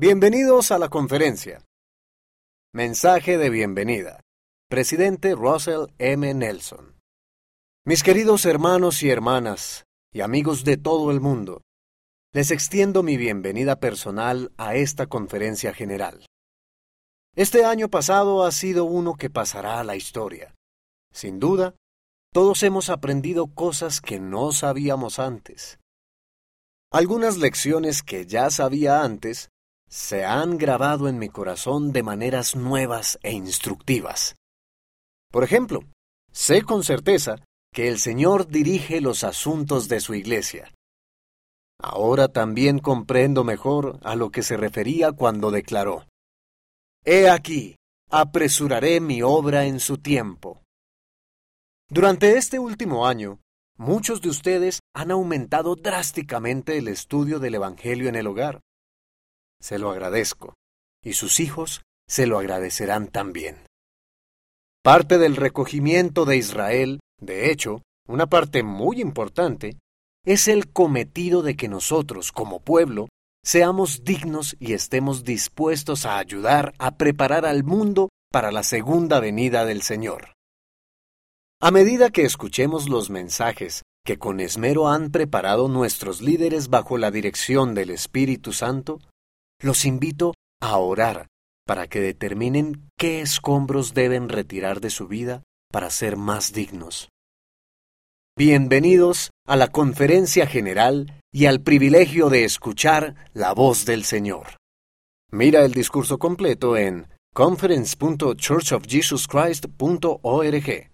Bienvenidos a la conferencia. Mensaje de bienvenida. Presidente Russell M. Nelson. Mis queridos hermanos y hermanas, y amigos de todo el mundo, les extiendo mi bienvenida personal a esta conferencia general. Este año pasado ha sido uno que pasará a la historia. Sin duda, todos hemos aprendido cosas que no sabíamos antes. Algunas lecciones que ya sabía antes se han grabado en mi corazón de maneras nuevas e instructivas. Por ejemplo, sé con certeza que el Señor dirige los asuntos de su iglesia. Ahora también comprendo mejor a lo que se refería cuando declaró, He aquí, apresuraré mi obra en su tiempo. Durante este último año, muchos de ustedes han aumentado drásticamente el estudio del Evangelio en el hogar se lo agradezco, y sus hijos se lo agradecerán también. Parte del recogimiento de Israel, de hecho, una parte muy importante, es el cometido de que nosotros, como pueblo, seamos dignos y estemos dispuestos a ayudar a preparar al mundo para la segunda venida del Señor. A medida que escuchemos los mensajes que con esmero han preparado nuestros líderes bajo la dirección del Espíritu Santo, los invito a orar para que determinen qué escombros deben retirar de su vida para ser más dignos. Bienvenidos a la conferencia general y al privilegio de escuchar la voz del Señor. Mira el discurso completo en conference.churchofjesuschrist.org.